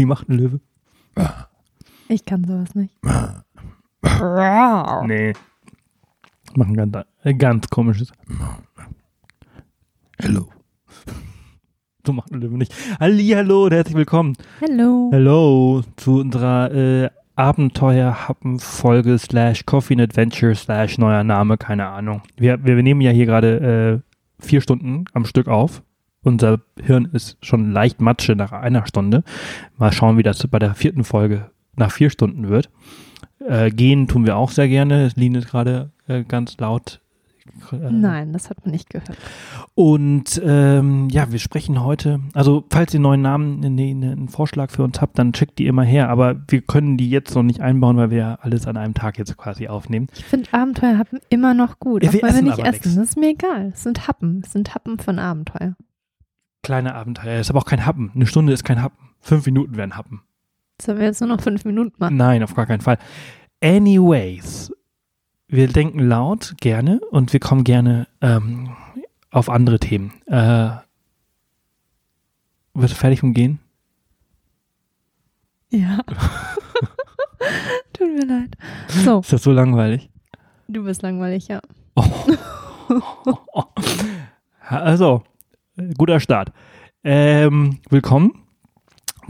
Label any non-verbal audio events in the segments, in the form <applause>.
Wie macht ein Löwe? Ich kann sowas nicht. Nee. Machen ganz, äh, ganz komisches. Hello. So macht ein Löwe nicht. Hallo und herzlich willkommen. Hello. Hello zu unserer äh, Abenteuer-Happen-Folge slash Coffee and Adventure slash neuer Name, keine Ahnung. Wir, wir, wir nehmen ja hier gerade äh, vier Stunden am Stück auf. Unser Hirn ist schon leicht Matsche nach einer Stunde. Mal schauen, wie das bei der vierten Folge nach vier Stunden wird. Äh, gehen tun wir auch sehr gerne. Lin ist gerade äh, ganz laut. Äh, Nein, das hat man nicht gehört. Und ähm, ja, wir sprechen heute, also falls ihr einen neuen Namen, nee, ne, einen Vorschlag für uns habt, dann checkt die immer her. Aber wir können die jetzt noch nicht einbauen, weil wir ja alles an einem Tag jetzt quasi aufnehmen. Ich finde Abenteuerhappen immer noch gut. Ja, auch wir wenn wir essen nicht essen. nix. Das ist mir egal. Es sind Happen. Es sind Happen von Abenteuer. Kleine Abenteuer. Das ist aber auch kein Happen. Eine Stunde ist kein Happen. Fünf Minuten wären Happen. Sollen wir jetzt nur noch fünf Minuten machen? Nein, auf gar keinen Fall. Anyways, wir denken laut gerne und wir kommen gerne ähm, auf andere Themen. Äh, wird fertig und gehen? Ja. <laughs> Tut mir leid. So, Ist das so langweilig? du bist langweilig, ja. <laughs> Also, äh, guter Start. Ähm, willkommen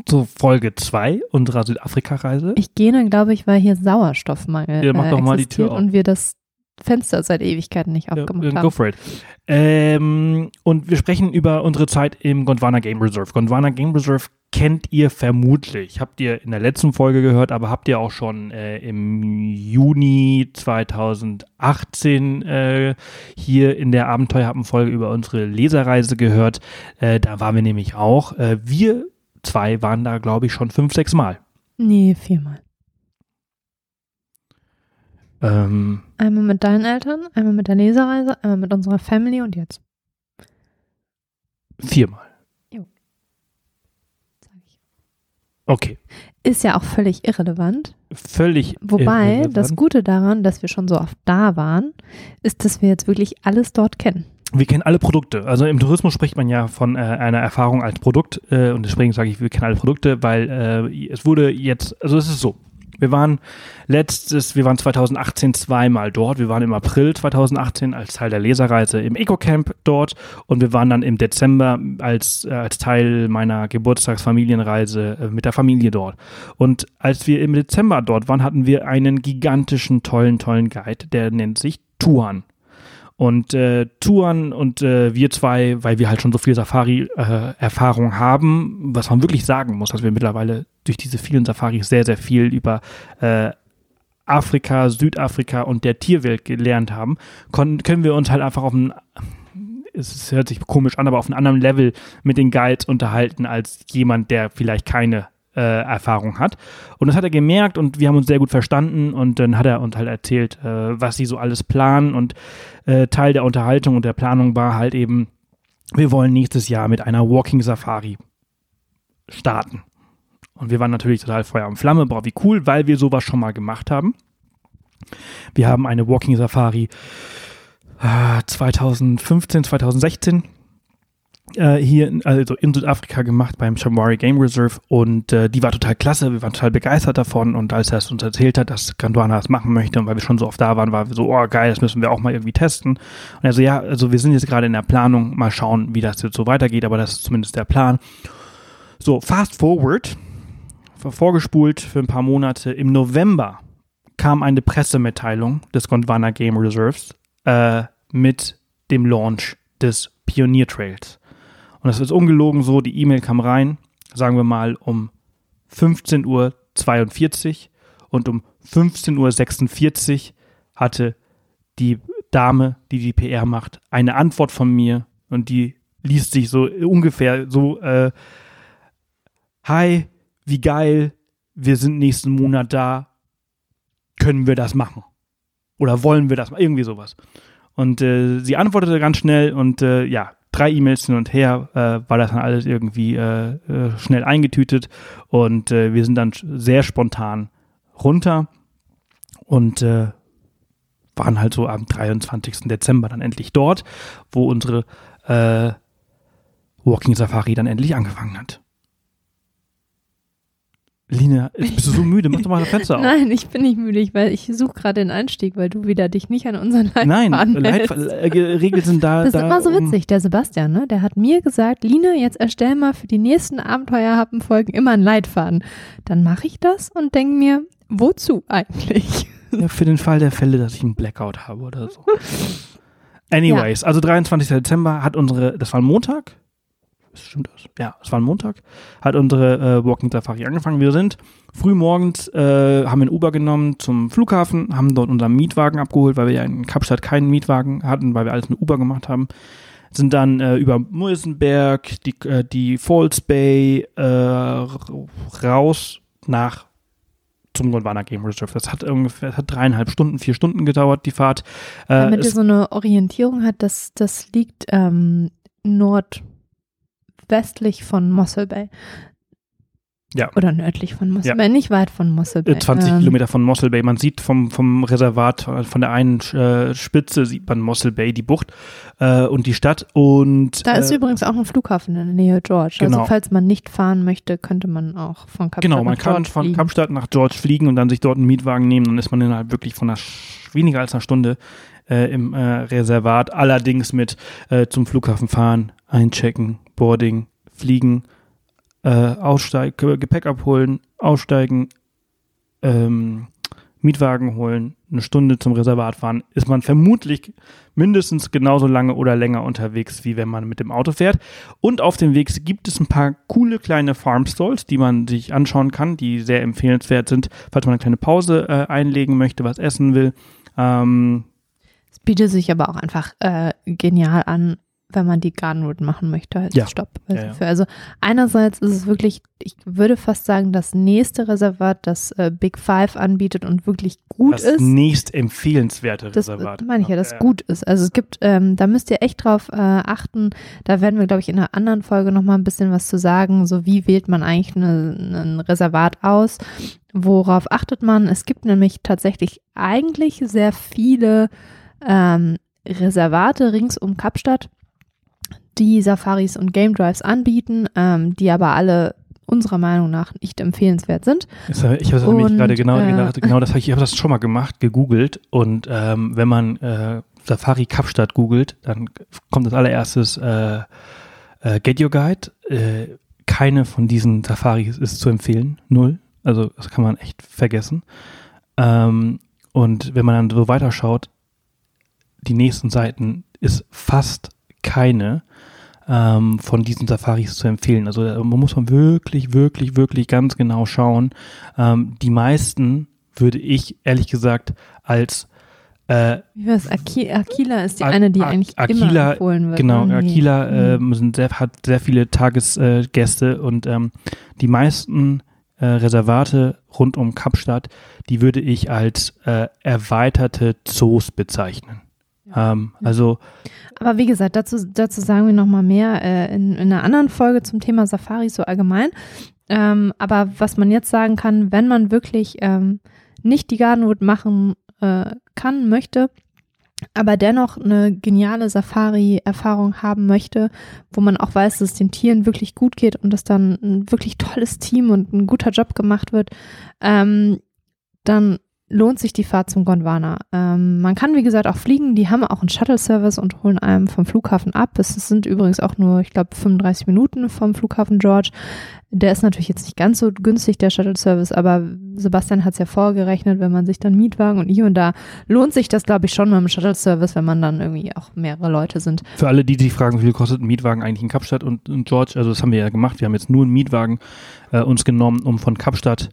zu Folge 2 unserer Südafrika-Reise. Ich gehe dann, glaube ich, weil hier Sauerstoffmangel Ja, mach äh, doch mal die Tür auf. und wir das Fenster seit Ewigkeiten nicht Ja, aufgemacht go haben. for it. Ähm, und wir sprechen über unsere Zeit im Gondwana Game Reserve. Gondwana Game Reserve kennt ihr vermutlich. Habt ihr in der letzten Folge gehört, aber habt ihr auch schon äh, im Juni 2018 äh, hier in der Abenteuerhappen-Folge über unsere Leserreise gehört. Äh, da waren wir nämlich auch. Äh, wir zwei waren da, glaube ich, schon fünf, sechs Mal. Nee, viermal. Ähm, Einmal mit deinen Eltern, einmal mit der Lesereise, einmal mit unserer Family und jetzt. viermal. Sag ich. Okay. Ist ja auch völlig irrelevant. Völlig. Wobei irrelevant. das Gute daran, dass wir schon so oft da waren, ist, dass wir jetzt wirklich alles dort kennen. Wir kennen alle Produkte. Also im Tourismus spricht man ja von äh, einer Erfahrung als Produkt äh, und deswegen sage ich, wir kennen alle Produkte, weil äh, es wurde jetzt, also es ist so. Wir waren letztes, wir waren 2018 zweimal dort. Wir waren im April 2018 als Teil der Leserreise im Ecocamp dort und wir waren dann im Dezember als, äh, als Teil meiner Geburtstagsfamilienreise äh, mit der Familie dort. Und als wir im Dezember dort waren, hatten wir einen gigantischen, tollen, tollen Guide, der nennt sich Tuan. Und äh, Tuan und äh, wir zwei, weil wir halt schon so viel Safari-Erfahrung haben, was man wirklich sagen muss, dass wir mittlerweile durch diese vielen Safaris sehr, sehr viel über äh, Afrika, Südafrika und der Tierwelt gelernt haben, konnten, können wir uns halt einfach auf ein, es hört sich komisch an, aber auf einem anderen Level mit den Guides unterhalten als jemand, der vielleicht keine äh, Erfahrung hat. Und das hat er gemerkt und wir haben uns sehr gut verstanden und dann hat er uns halt erzählt, äh, was sie so alles planen und äh, Teil der Unterhaltung und der Planung war halt eben, wir wollen nächstes Jahr mit einer Walking Safari starten. Und wir waren natürlich total Feuer und Flamme, boah, wie cool, weil wir sowas schon mal gemacht haben. Wir haben eine Walking Safari äh, 2015, 2016 äh, hier in, also in Südafrika gemacht beim Shamwari Game Reserve und äh, die war total klasse, wir waren total begeistert davon und als er es uns erzählt hat, dass Gondwana das machen möchte und weil wir schon so oft da waren, war wir so, oh geil, das müssen wir auch mal irgendwie testen und er so, ja, also wir sind jetzt gerade in der Planung, mal schauen, wie das jetzt so weitergeht, aber das ist zumindest der Plan. So, fast forward, vorgespult für ein paar Monate, im November kam eine Pressemitteilung des Gondwana Game Reserves äh, mit dem Launch des Pioneer Trails. Und das ist ungelogen so, die E-Mail kam rein, sagen wir mal um 15.42 Uhr und um 15.46 Uhr hatte die Dame, die die PR macht, eine Antwort von mir und die liest sich so ungefähr so, äh, hi, wie geil, wir sind nächsten Monat da, können wir das machen? Oder wollen wir das machen? Irgendwie sowas. Und äh, sie antwortete ganz schnell und äh, ja, drei E-Mails hin und her äh, war das dann alles irgendwie äh, äh, schnell eingetütet und äh, wir sind dann sehr spontan runter und äh, waren halt so am 23. Dezember dann endlich dort, wo unsere äh, Walking Safari dann endlich angefangen hat. Lina, bist du so müde? Mach doch mal das Fenster auf. Nein, ich bin nicht müde, weil ich suche gerade den Einstieg, weil du wieder dich nicht an unseren Leitfaden Nein, hältst. Leitregeln sind da. Das ist da, immer so witzig, der Sebastian, ne? Der hat mir gesagt, Line, jetzt erstell mal für die nächsten Abenteuerhappen-Folgen immer einen Leitfaden. Dann mache ich das und denke mir, wozu eigentlich? Ja, für den Fall der Fälle, dass ich einen Blackout habe oder so. <laughs> Anyways, also 23. Dezember hat unsere, das war ein Montag? Stimmt das? Ja, es war ein Montag. Hat unsere äh, Walking Safari angefangen. Wir sind früh morgens, äh, haben ein Uber genommen zum Flughafen, haben dort unseren Mietwagen abgeholt, weil wir ja in Kapstadt keinen Mietwagen hatten, weil wir alles mit Uber gemacht haben. Sind dann äh, über Muisenberg, die, äh, die Falls Bay äh, raus nach zum Gondwana Game Reserve. Das hat ungefähr das hat dreieinhalb Stunden, vier Stunden gedauert, die Fahrt. Äh, Damit ihr so eine Orientierung hat, das, das liegt ähm, nordwestlich von Mossel Bay. Ja. Oder nördlich von Mossel Ja. Bay, nicht weit von Mossel Bay. äh, 20 Ähm, Kilometer von Mossel Bay. Man sieht vom, vom Reservat, äh, von der einen äh, Spitze sieht man Mossel Bay, die Bucht äh, und die Stadt. Und Da ist äh, übrigens auch ein Flughafen in der Nähe George. Genau. Also falls man nicht fahren möchte, könnte man auch von Kapstadt Genau, man nach kann George von fliegen. Kapstadt nach George fliegen und dann sich dort einen Mietwagen nehmen. Dann ist man innerhalb wirklich von einer weniger als einer Stunde äh, im äh, Reservat. Allerdings mit äh, zum Flughafen fahren, einchecken, Boarding, fliegen, äh, aussteigen, Gepäck abholen, aussteigen, ähm, Mietwagen holen, eine Stunde zum Reservat fahren, ist man vermutlich mindestens genauso lange oder länger unterwegs, wie wenn man mit dem Auto fährt. Und auf dem Weg gibt es ein paar coole kleine Farm Stalls, die man sich anschauen kann, die sehr empfehlenswert sind, falls man eine kleine Pause äh, einlegen möchte, was essen will. Ähm, Es bietet sich aber auch einfach äh, genial an, wenn man die Garden Route machen möchte als Ja. Stopp. Ja, Also, ja. Für, also einerseits ist es wirklich, ich würde fast sagen, das nächste Reservat, das äh, Big Five anbietet und wirklich gut das ist. nächst empfehlenswerte Das Reservat. meine ich ja, das Ja. gut ist. Also es gibt, ähm, da müsst ihr echt drauf äh, achten. Da werden wir, glaube ich, in einer anderen Folge nochmal ein bisschen was zu sagen. So wie wählt man eigentlich ein Reservat aus? Worauf achtet man? Es gibt nämlich tatsächlich eigentlich sehr viele ähm, Reservate rings um Kapstadt, die Safaris und Game Drives anbieten, ähm, die aber alle unserer Meinung nach nicht empfehlenswert sind. Das Ich habe nämlich Und, gerade genau, äh, gedacht, genau das habe ich, ich habe das schon mal gemacht, gegoogelt und ähm, wenn man äh, Safari Kapstadt googelt, dann kommt als allererstes äh, äh, Get Your Guide. Äh, keine von diesen Safaris ist zu empfehlen, null. Also das kann man echt vergessen. Ähm, und wenn man dann so weiterschaut, die nächsten Seiten ist fast keine ähm, von diesen Safaris zu empfehlen. Also da muss man wirklich, wirklich, wirklich ganz genau schauen. Ähm, die meisten würde ich ehrlich gesagt als äh, Wie? Aki Aquila ist die A- eine, die A- eigentlich immer Aquila, empfohlen wird. Genau, ne? Aquila Mhm. ähm, sind sehr, hat sehr viele Tagesgäste äh, und ähm, die meisten äh, Reservate rund um Kapstadt, die würde ich als äh, erweiterte Zoos bezeichnen. Ähm, also Aber wie gesagt, dazu, dazu sagen wir nochmal mehr äh, in, in einer anderen Folge zum Thema Safari so allgemein. Ähm, aber was man jetzt sagen kann, wenn man wirklich ähm, nicht die Gardenwood machen äh, kann, möchte, aber dennoch eine geniale Safari-Erfahrung haben möchte, wo man auch weiß, dass es den Tieren wirklich gut geht und dass dann ein wirklich tolles Team und ein guter Job gemacht wird, ähm, dann lohnt sich die Fahrt zum Gondwana. Ähm, man kann, wie gesagt, auch fliegen. Die haben auch einen Shuttle-Service und holen einem vom Flughafen ab. Es sind übrigens auch nur, ich glaube, 35 Minuten vom Flughafen George. Der ist natürlich jetzt nicht ganz so günstig, der Shuttle-Service, aber Sebastian hat es ja vorgerechnet, wenn man sich dann Mietwagen und hier und da lohnt sich das, glaube ich, schon dem Shuttle-Service, wenn man dann irgendwie auch mehrere Leute sind. für alle, die sich fragen, wie viel kostet ein Mietwagen eigentlich in Kapstadt und, und George, also das haben wir ja gemacht. Wir haben jetzt nur einen Mietwagen äh, uns genommen, um von Kapstadt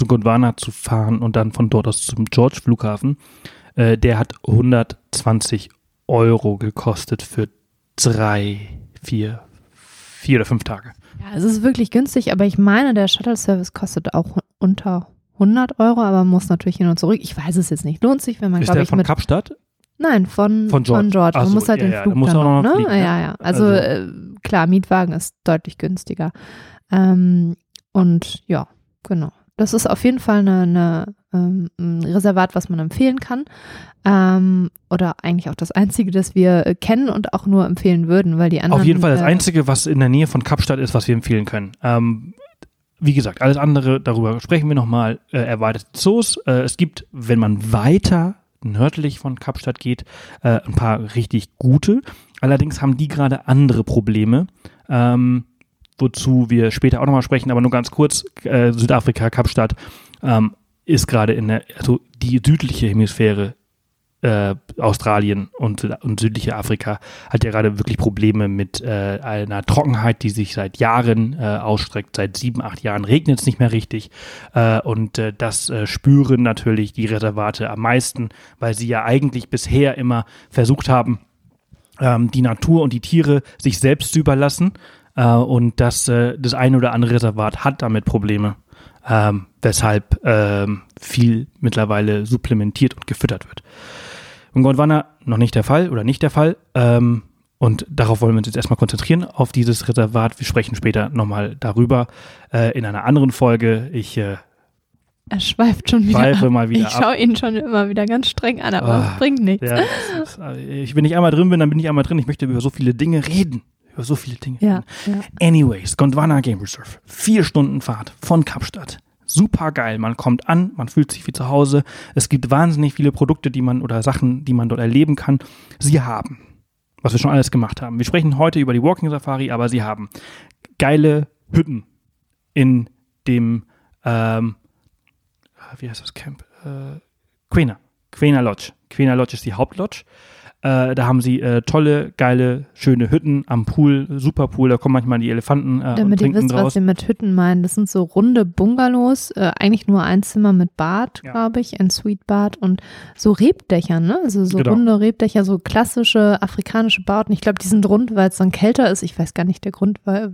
zu Gondwana zu fahren und dann von dort aus zum George Flughafen. Äh, der hat 120 Euro gekostet für drei, vier, vier oder fünf Tage. Ja, es ist wirklich günstig, aber ich meine, der Shuttle-Service kostet auch unter 100 Euro, aber muss natürlich hin und zurück. Ich weiß es jetzt nicht. Lohnt sich, wenn man, glaube ich, von mit Kapstadt? Nein, von, Von von George. George. Ach Man so, muss halt ja, den ja, Flug muss dann noch, noch ne? fliegen, ja, ne? ja. Also, Also- äh, klar, Mietwagen ist deutlich günstiger. Ähm, und ja, genau. Das ist auf jeden Fall eine, eine, ähm, ein Reservat, was man empfehlen kann. Ähm, oder eigentlich auch das einzige, das wir äh, kennen und auch nur empfehlen würden, weil die anderen. Auf jeden Fall das äh, Einzige, was in der Nähe von Kapstadt ist, was wir empfehlen können. Ähm, wie gesagt, alles andere, darüber sprechen wir nochmal, äh, erweiterte Zoos. Äh, es gibt, wenn man weiter nördlich von Kapstadt geht, äh, ein paar richtig gute. Allerdings haben die gerade andere Probleme, ähm, wozu wir später auch nochmal sprechen, aber nur ganz kurz, äh, Südafrika, Kapstadt, ähm, ist gerade in der, also die südliche Hemisphäre äh, Australien und, und südliche Afrika hat ja gerade wirklich Probleme mit äh, einer Trockenheit, die sich seit Jahren äh, ausstreckt. Seit sieben, acht Jahren regnet es nicht mehr richtig. Äh, und äh, das äh, spüren natürlich die Reservate am meisten, weil sie ja eigentlich bisher immer versucht haben, ähm, die Natur und die Tiere sich selbst zu überlassen. Äh, und das, äh, das eine oder andere Reservat hat damit Probleme. Ähm, weshalb ähm, viel mittlerweile supplementiert und gefüttert wird. In Gondwana noch nicht der Fall oder nicht der Fall. Ähm, und darauf wollen wir uns jetzt erstmal konzentrieren, auf dieses Reservat. Wir sprechen später nochmal darüber äh, in einer anderen Folge. Ich äh, er schweift schon wieder. Schweife ab. mal wieder ich schaue ihn schon immer wieder ganz streng an, aber Ah, es bringt nichts. Ja, das ist, äh, ich, wenn ich einmal drin bin, dann bin ich einmal drin. Ich möchte über so viele Dinge reden. Über so viele Dinge. Ja, reden. ja. Anyways, Gondwana Game Reserve. Vier Stunden Fahrt von Kapstadt. Super geil. Man kommt an, man fühlt sich wie zu Hause. Es gibt wahnsinnig viele Produkte, die man oder Sachen, die man dort erleben kann. Sie haben, was wir schon alles gemacht haben. Wir sprechen heute über die Walking Safari, aber sie haben geile Hütten in dem, ähm, wie heißt das Camp? Äh, Quena. Quena Lodge. Quena Lodge ist die Hauptlodge. Äh, da haben sie äh, tolle, geile, schöne Hütten am Pool, super Pool. Da kommen manchmal die Elefanten äh, Damit ihr wisst, was draus. sie mit Hütten meinen. Das sind so runde Bungalows, äh, eigentlich nur ein Zimmer mit Bad, Ja. glaube ich, ein Suite-Bad und so Rebdächer, ne? Also so Genau. runde Rebdächer, so klassische afrikanische Bauten. Ich glaube, die sind rund, weil es dann kälter ist. Ich weiß gar nicht der Grund weil,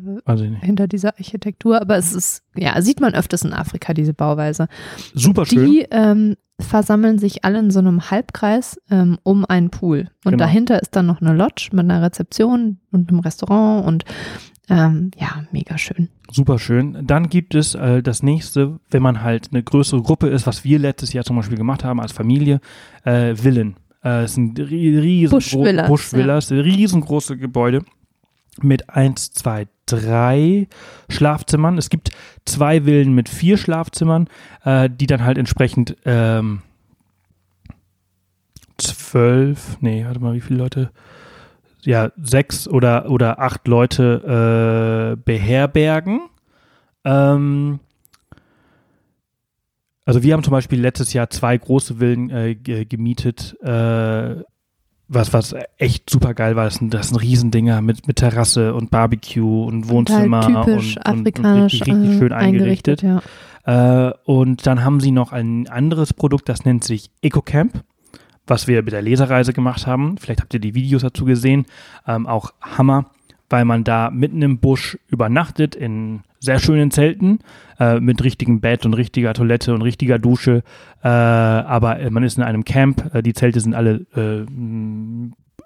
hinter dieser Architektur, aber es ist, ja, sieht man öfters in Afrika, diese Bauweise. Super schön. Die ähm, versammeln sich alle in so einem Halbkreis ähm, um einen Pool. Und Genau. dahinter ist dann noch eine Lodge mit einer Rezeption und einem Restaurant und ähm, ja, mega schön. Super schön. Dann gibt es äh, das nächste, wenn man halt eine größere Gruppe ist, was wir letztes Jahr zum Beispiel gemacht haben als Familie, äh, Villen. Äh, es sind ri- riesen Buschvillas, Buschvillas riesengroße Gebäude mit eins, zwei, drei Schlafzimmern. Es gibt zwei Villen mit vier Schlafzimmern, äh, die dann halt entsprechend ähm, zwölf, nee, warte mal, wie viele Leute? Ja, sechs oder, oder acht Leute äh, beherbergen. Ähm, also wir haben zum Beispiel letztes Jahr zwei große Villen äh, ge- gemietet, äh, was, was echt super geil war. Das sind, das sind Riesendinger mit, mit Terrasse und Barbecue und Wohnzimmer und halt typisch und, und, und afrikanisch richtig, richtig äh, schön eingerichtet. ja. Äh, und dann haben sie noch ein anderes Produkt, das nennt sich EcoCamp, was wir mit der Lesereise gemacht haben. Vielleicht habt ihr die Videos dazu gesehen. Ähm, auch Hammer, weil man da mitten im Busch übernachtet in sehr schönen Zelten äh, mit richtigem Bett und richtiger Toilette und richtiger Dusche. Äh, aber äh, man ist in einem Camp. Äh, die Zelte sind alle äh,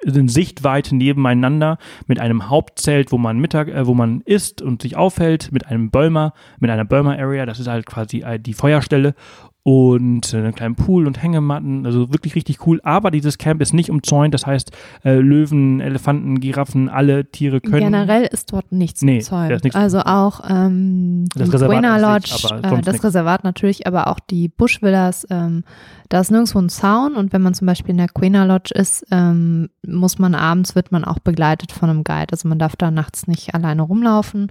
in Sichtweite nebeneinander mit einem Hauptzelt, wo man Mittag, äh, wo man isst und sich aufhält, mit einem Bölmer, mit einer Bölmer Area, das ist halt quasi äh, die Feuerstelle und äh, einem kleinen Pool und Hängematten, also wirklich richtig cool. Aber dieses Camp ist nicht umzäunt, das heißt äh, Löwen, Elefanten, Giraffen, alle Tiere können. Generell ist dort nichts Nee, umzäunt. nichts also auch ähm, Das Reservat Lodge, aber äh, das nichts. Reservat natürlich, aber auch die Buschvillas, ähm, da ist nirgendwo ein Zaun und wenn man zum Beispiel in der Quena Lodge ist, ähm, muss man abends, wird man auch begleitet von einem Guide. Also man darf da nachts nicht alleine rumlaufen.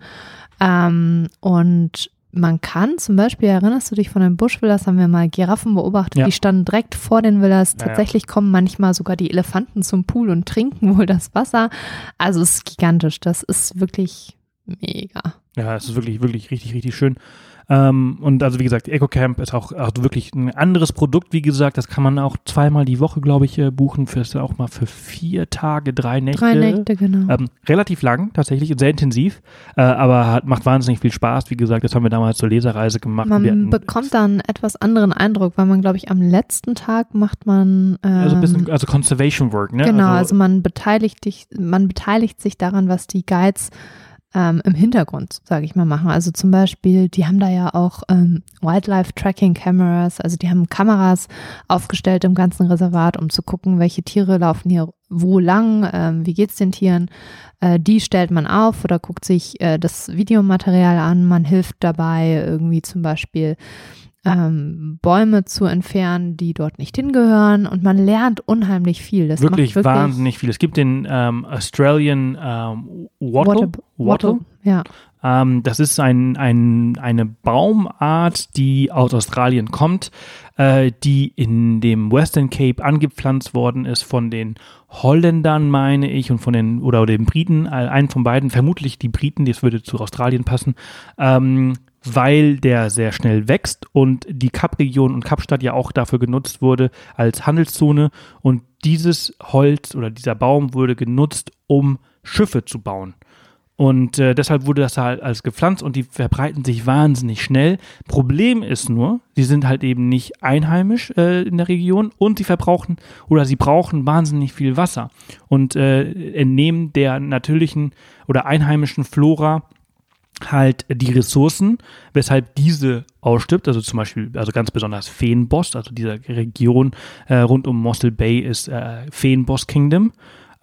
Ähm, und man kann zum Beispiel, erinnerst du dich von den Buschvillas, haben wir mal Giraffen beobachtet, Ja. die standen direkt vor den Villas. Ja, ja. Tatsächlich kommen manchmal sogar die Elefanten zum Pool und trinken wohl das Wasser. Also es ist gigantisch. Das ist wirklich mega. Ja, es ist wirklich, wirklich richtig, richtig schön. Ähm, und also wie gesagt, EcoCamp ist auch, auch wirklich ein anderes Produkt, wie gesagt, das kann man auch zweimal die Woche, glaube ich, äh, buchen, für ist auch mal für vier Tage, drei Nächte. Drei Nächte, genau. Ähm, relativ lang, tatsächlich, und sehr intensiv, äh, aber hat, macht wahnsinnig viel Spaß. Wie gesagt, das haben wir damals zur Lesereise gemacht. Man hatten- bekommt dann einen etwas anderen Eindruck, weil man, glaube ich, am letzten Tag macht man ähm, also ein bisschen, also Conservation Work, ne? genau, also, also, man beteiligt dich, man beteiligt sich daran, was die Guides ähm, im Hintergrund, sage ich mal, machen. Also zum Beispiel, die haben da ja auch ähm, Wildlife Tracking Cameras, also die haben Kameras aufgestellt im ganzen Reservat, um zu gucken, welche Tiere laufen hier wo lang, ähm, wie geht's den Tieren. Äh, die stellt man auf oder guckt sich äh, das Videomaterial an. Man hilft dabei irgendwie zum Beispiel ähm, Bäume zu entfernen, die dort nicht hingehören und man lernt unheimlich viel. Das wirklich, wirklich wahnsinnig viel. Es gibt den ähm, Australian ähm, Wattle. Wattle, Wattle ja. Ähm, das ist ein, ein, eine Baumart, die aus Australien kommt, äh, die in dem Western Cape angepflanzt worden ist von den Holländern, meine ich, und von den, oder, oder den Briten, einen von beiden, vermutlich die Briten, das würde zu Australien passen. Ähm, weil der sehr schnell wächst und die Kapregion und Kapstadt ja auch dafür genutzt wurde als Handelszone und dieses Holz oder dieser Baum wurde genutzt, um Schiffe zu bauen. Und äh, deshalb wurde das halt als gepflanzt und die verbreiten sich wahnsinnig schnell. Problem ist nur, sie sind halt eben nicht einheimisch äh, in der Region und sie verbrauchen oder sie brauchen wahnsinnig viel Wasser und äh, entnehmen der natürlichen oder einheimischen Flora halt die Ressourcen, weshalb diese ausstirbt. Also zum Beispiel, also ganz besonders Feenboss, also diese Region äh, rund um Mossel Bay ist äh, Feenboss Kingdom,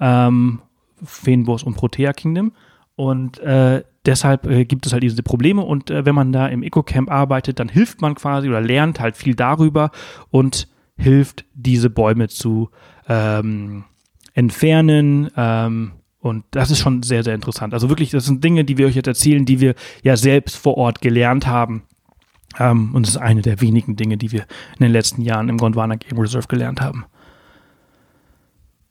ähm, Feenboss und Protea Kingdom. Und äh, deshalb äh, gibt es halt diese Probleme. Und äh, wenn man da im Eco-Camp arbeitet, dann hilft man quasi oder lernt halt viel darüber und hilft, diese Bäume zu ähm, entfernen, ähm, und das ist schon sehr, sehr interessant. Also wirklich, das sind Dinge, die wir euch jetzt erzählen, die wir ja selbst vor Ort gelernt haben. Ähm, und das ist eine der wenigen Dinge, die wir in den letzten Jahren im Gondwana Game Reserve gelernt haben.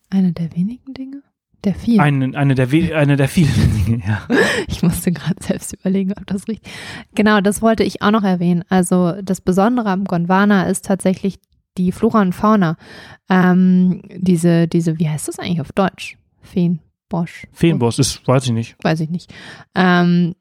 Eine der wenigen Dinge? Der vielen. Eine, eine, der, eine der vielen <laughs> Dinge, ja. <laughs> Ich musste gerade selbst überlegen, ob das richtig Genau, das wollte ich auch noch erwähnen. Also das Besondere am Gondwana ist tatsächlich die Flora und Fauna. Ähm, diese, diese, wie heißt das eigentlich auf Deutsch? Feen. Bosch. Feenbosch ist, weiß ich nicht. Weiß ich nicht. Ähm,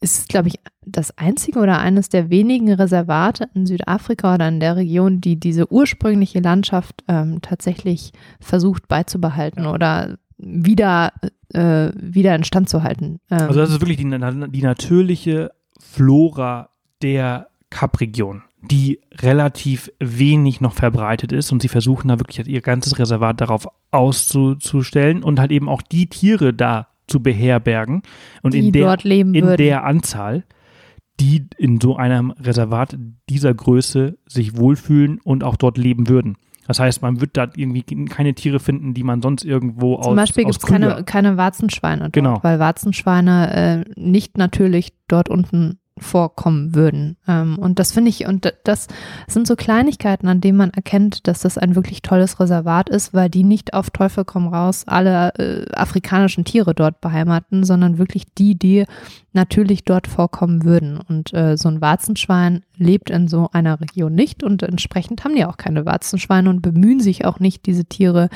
ist, glaube ich, das einzige oder eines der wenigen Reservate in Südafrika oder in der Region, die diese ursprüngliche Landschaft ähm, tatsächlich versucht beizubehalten oder wieder, äh, wieder instand zu halten. Ähm, also das ist wirklich die, die natürliche Flora der Kapregion die relativ wenig noch verbreitet ist und sie versuchen da wirklich ihr ganzes Reservat darauf auszustellen und halt eben auch die Tiere da zu beherbergen und die in der, in würden. der Anzahl, die in so einem Reservat dieser Größe sich wohlfühlen und auch dort leben würden. Das heißt, man wird da irgendwie keine Tiere finden, die man sonst irgendwo aus Zum Beispiel gibt es keine, keine Warzenschweine dort, genau. weil Warzenschweine äh, nicht natürlich dort unten vorkommen würden. Ähm, und das finde ich, und das sind so Kleinigkeiten, an denen man erkennt, dass das ein wirklich tolles Reservat ist, weil die nicht auf Teufel komm raus alle äh, afrikanischen Tiere dort beheimaten, sondern wirklich die, die natürlich dort vorkommen würden. Und äh, so ein Warzenschwein lebt in so einer Region nicht und entsprechend haben die auch keine Warzenschweine und bemühen sich auch nicht, diese Tiere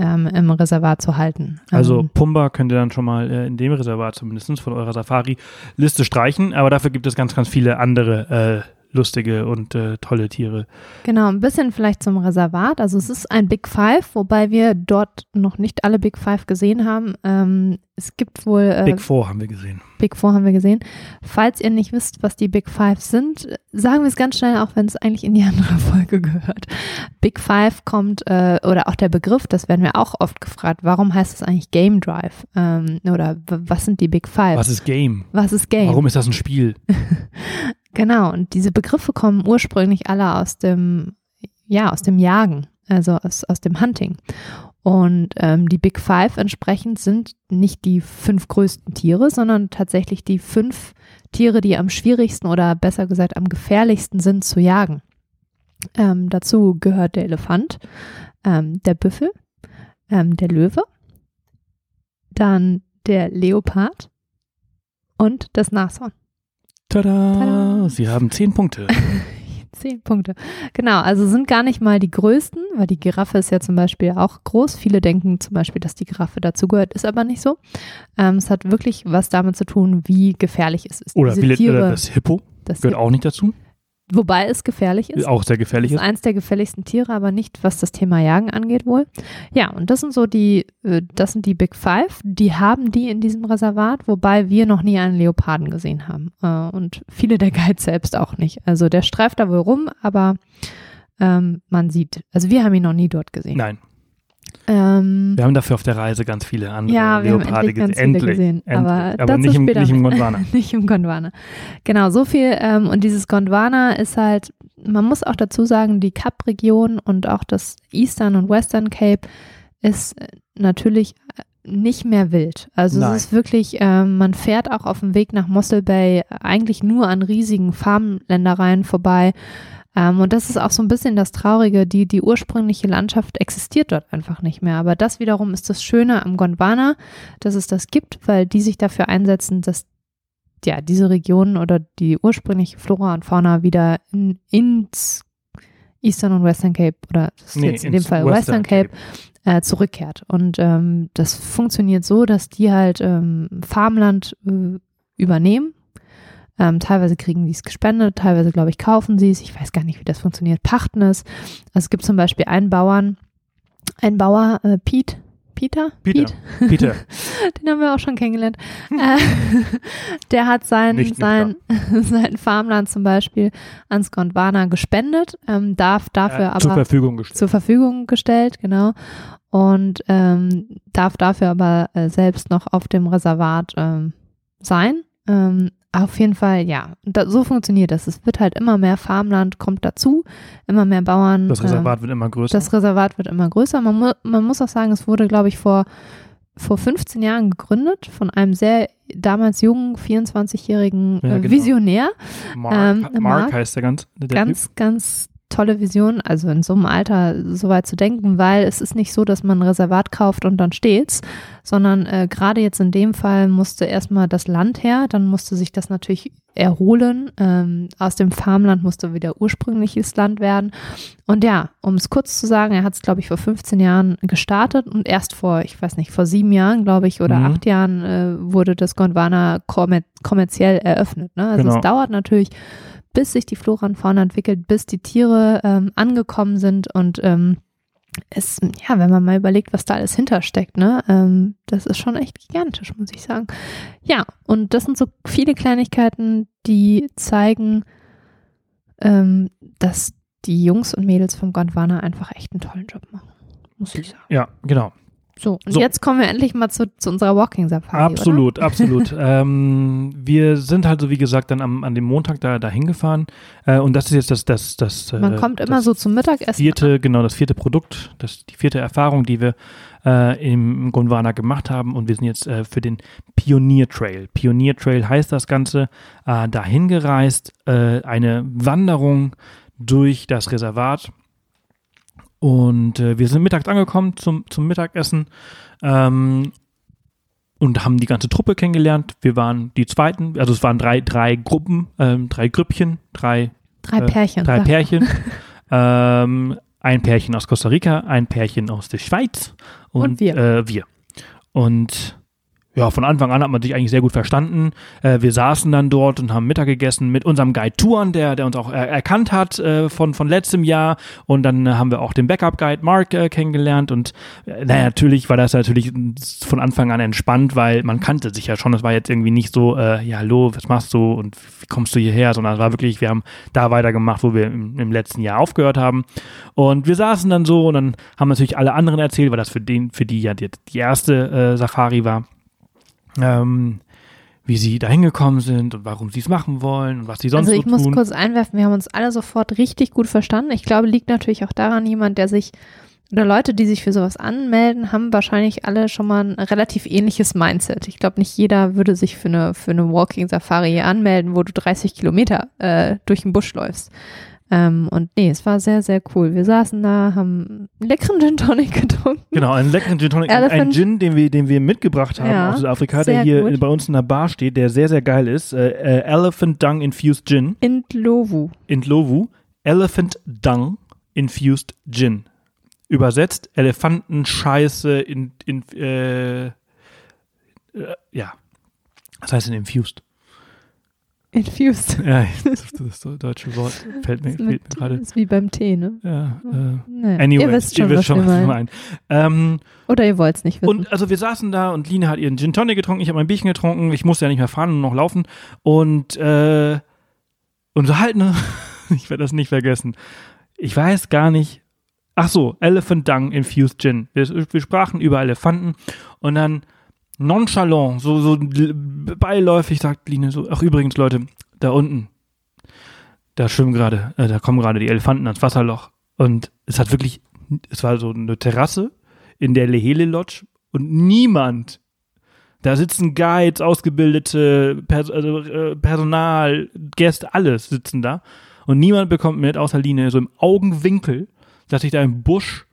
ähm, im Reservat zu halten. Also ähm, Pumba könnt ihr dann schon mal äh, in dem Reservat zumindest von eurer Safari-Liste streichen, aber dafür gibt es ganz, ganz viele andere äh, lustige und äh, tolle Tiere. Genau, ein bisschen vielleicht zum Reservat. Also es ist ein Big Five, wobei wir dort noch nicht alle Big Five gesehen haben. Ähm, es gibt wohl. Äh, Big Four haben wir gesehen. Big Four haben wir gesehen. Falls ihr nicht wisst, was die Big Five sind, sagen wir es ganz schnell, auch wenn es eigentlich in die andere <laughs> Folge gehört. Big Five kommt, äh, oder auch der Begriff, das werden wir auch oft gefragt, warum heißt es eigentlich Game Drive? Ähm, oder was sind die Big Five? Was ist Game? Was ist Game? Warum ist das ein Spiel? <laughs> Genau, und diese Begriffe kommen ursprünglich alle aus dem, ja, aus dem Jagen, also aus, aus dem Hunting. Und ähm, die Big Five entsprechend sind nicht die fünf größten Tiere, sondern tatsächlich die fünf Tiere, die am schwierigsten oder besser gesagt am gefährlichsten sind zu jagen. Ähm, dazu gehört der Elefant, ähm, der Büffel, ähm, der Löwe, dann der Leopard und das Nashorn. Tada! Tada. Sie haben zehn Punkte. <laughs> zehn Punkte. Genau, also sind gar nicht mal die größten, weil die Giraffe ist ja zum Beispiel auch groß. Viele denken zum Beispiel, dass die Giraffe dazugehört, ist aber nicht so. Ähm, es hat wirklich was damit zu tun, wie gefährlich es ist. Oder wie, Tiere, das Hippo das gehört Hip auch nicht dazu. Wobei es gefährlich ist. Auch sehr gefährlich ist. ist. eins der gefährlichsten Tiere, aber nicht, was das Thema Jagen angeht wohl. Ja, und das sind so die, äh, das sind die Big Five. Die haben die in diesem Reservat, wobei wir noch nie einen Leoparden gesehen haben. Äh, und viele der Guides selbst auch nicht. Also der streift da wohl rum, aber ähm, man sieht, also wir haben ihn noch nie dort gesehen. Nein. Ähm, Wir haben dafür auf der Reise ganz viele andere ja, wir haben Leoparde endlich ganz gesehen. viele gesehen, aber, aber dazu nicht im, später nicht im. Gondwana. <laughs> nicht im Gondwana. Genau, so viel. Ähm, und dieses Gondwana ist halt, man muss auch dazu sagen, die Kap-Region und auch das Eastern und Western Cape ist äh, natürlich nicht mehr wild. Also Nein. es ist wirklich, ähm, man fährt auch auf dem Weg nach Mossel Bay eigentlich nur an riesigen Farmländereien vorbei. Ähm, und das ist auch so ein bisschen das Traurige, die, die ursprüngliche Landschaft existiert dort einfach nicht mehr. Aber das wiederum ist das Schöne am Gondwana, dass es das gibt, weil die sich dafür einsetzen, dass ja, diese Region oder die ursprüngliche Flora und Fauna wieder in, ins Eastern und Western Cape oder das ist Nee, jetzt in dem Fall Western, Cape, Äh, zurückkehrt. Und ähm, das funktioniert so, dass die halt ähm, Farmland äh, übernehmen. Ähm, teilweise kriegen die es gespendet, teilweise, glaube ich, kaufen sie es. Ich weiß gar nicht, wie das funktioniert. Pachten es. Also es gibt zum Beispiel einen Bauern, einen Bauer, äh, Pete, Peter? Peter. <laughs> Peter. Den haben wir auch schon kennengelernt. äh, <laughs> der hat sein, Nicht sein, <laughs> sein Farmland zum Beispiel ans Gondwana gespendet, ähm, darf dafür Äh, aber zur Verfügung gestellt. zur Verfügung gestellt, genau. Und ähm, darf dafür aber äh, selbst noch auf dem Reservat ähm, sein. Ähm, auf jeden Fall, ja, da, so funktioniert das. Es wird halt immer mehr Farmland kommt dazu, immer mehr Bauern. Das Reservat wird immer größer. das Reservat wird immer größer. Man, mu man muss auch sagen, es wurde, glaube ich, vor, vor 15 Jahren gegründet von einem sehr damals jungen, 24-jährigen Ja, äh, genau. Visionär. Mark, ähm, Mark, Mark, heißt der ganz. Der ganz, ganz tolle Vision, also in so einem Alter so weit zu denken, weil es ist nicht so, dass man ein Reservat kauft und dann steht's, sondern äh, gerade jetzt in dem Fall musste erstmal das Land her, dann musste sich das natürlich erholen. Ähm, aus dem Farmland musste wieder ursprüngliches Land werden. Und ja, um es kurz zu sagen, er hat es, glaube ich, vor 15 Jahren gestartet und erst vor, ich weiß nicht, vor sieben Jahren, glaube ich, oder Mhm. acht Jahren äh, wurde das Gondwana kommer kommerziell eröffnet. Ne? Also Genau. es dauert natürlich bis sich die Flora und Fauna entwickelt, bis die Tiere ähm, angekommen sind und ähm, es, ja, wenn man mal überlegt, was da alles hintersteckt, ne, ähm, das ist schon echt gigantisch, muss ich sagen. Ja, und das sind so viele Kleinigkeiten, die zeigen, ähm, dass die Jungs und Mädels vom Gondwana einfach echt einen tollen Job machen, muss ich sagen. Ja, genau. So, und So. jetzt kommen wir endlich mal zu, zu unserer Walking Safari. Absolut, <laughs> absolut. ähm, wir sind halt so, wie gesagt, dann am, an dem Montag da, da hingefahren. Äh, und das ist jetzt das, das, das. Oder? Man äh, kommt immer so zum Mittagessen. vierte, genau, das vierte Produkt, das, die vierte Erfahrung, die wir äh, im Gondwana gemacht haben. Und wir sind jetzt äh, für den Pionier Trail. Pionier Trail heißt das Ganze, äh, dahin gereist, äh, eine Wanderung durch das Reservat. Und äh, wir sind mittags angekommen zum, zum Mittagessen ähm, und haben die ganze Truppe kennengelernt. Wir waren die zweiten, also es waren drei, drei Gruppen, ähm, drei Grüppchen, drei Drei äh, Pärchen. Drei Pärchen. <laughs> ähm, ein Pärchen aus Costa Rica, ein Pärchen aus der Schweiz und, Und wir. Äh, wir. Und ja, von Anfang an hat man sich eigentlich sehr gut verstanden. Äh, wir saßen dann dort und haben Mittag gegessen mit unserem Guide Touren, der, der uns auch äh, erkannt hat äh, von, von letztem Jahr. Und dann äh, haben wir auch den Backup-Guide Mark äh, kennengelernt. Und äh, naja, natürlich war das natürlich von Anfang an entspannt, weil man kannte sich ja schon. Es war jetzt irgendwie nicht so, ja, hallo, was machst du und wie kommst du hierher, sondern es war wirklich, wir haben da weitergemacht, wo wir im, im letzten Jahr aufgehört haben. Und wir saßen dann so und dann haben natürlich alle anderen erzählt, weil das für den, für die ja die, die erste Safari war ähm, wie sie da hingekommen sind und warum sie es machen wollen und was sie sonst Also ich muss tun. kurz einwerfen, wir haben uns alle sofort richtig gut verstanden. Ich glaube, liegt natürlich auch daran, jemand, der sich oder Leute, die sich für sowas anmelden, haben wahrscheinlich alle schon mal ein relativ ähnliches Mindset. Ich glaube, nicht jeder würde sich für eine, für eine Walking Safari anmelden, wo du 30 Kilometer äh, durch den Busch läufst. Ähm, und nee, es war sehr, sehr cool. Wir saßen da, haben einen leckeren Gin Tonic <laughs> getrunken. Genau, einen leckeren Gin Tonic, ein Elephant- Gin, den wir, den wir mitgebracht haben Ja, aus Südafrika, der hier gut. bei uns in der Bar steht, der sehr, sehr geil ist. Äh, äh, Elephant Dung Infused Gin In Lovu. in Lovu. Elephant Dung Infused Gin. Übersetzt Elefantenscheiße in, in äh, äh, ja. Was heißt denn infused? Infused. Ja, das, deutsche Wort fällt mir, mir gerade. ist wie beim Tee, ne? Ja, äh, Nee. anyways, ihr wisst schon, was was wir meinen. Ähm, Oder ihr wollt es nicht wissen. und also wir saßen da und Line hat ihren Gin Tonic getrunken, ich habe mein Bierchen getrunken, ich musste ja nicht mehr fahren und noch laufen und äh, unterhalten, <laughs> ich werde das nicht vergessen. Ich weiß gar nicht. Ach so, Elephant Dung Infused Gin. Wir, wir sprachen über Elefanten und dann nonchalant, so, so beiläufig sagt Line so, ach übrigens Leute, da unten, da schwimmen gerade, äh, da kommen gerade die Elefanten ans Wasserloch. Und es hat wirklich, es war so eine Terrasse in der Lehele Lodge und niemand, da sitzen Guides, ausgebildete Pers also, äh, Personal, Gäste, alles sitzen da. Und niemand bekommt mit, außer Line, so im Augenwinkel, dass sich da im Busch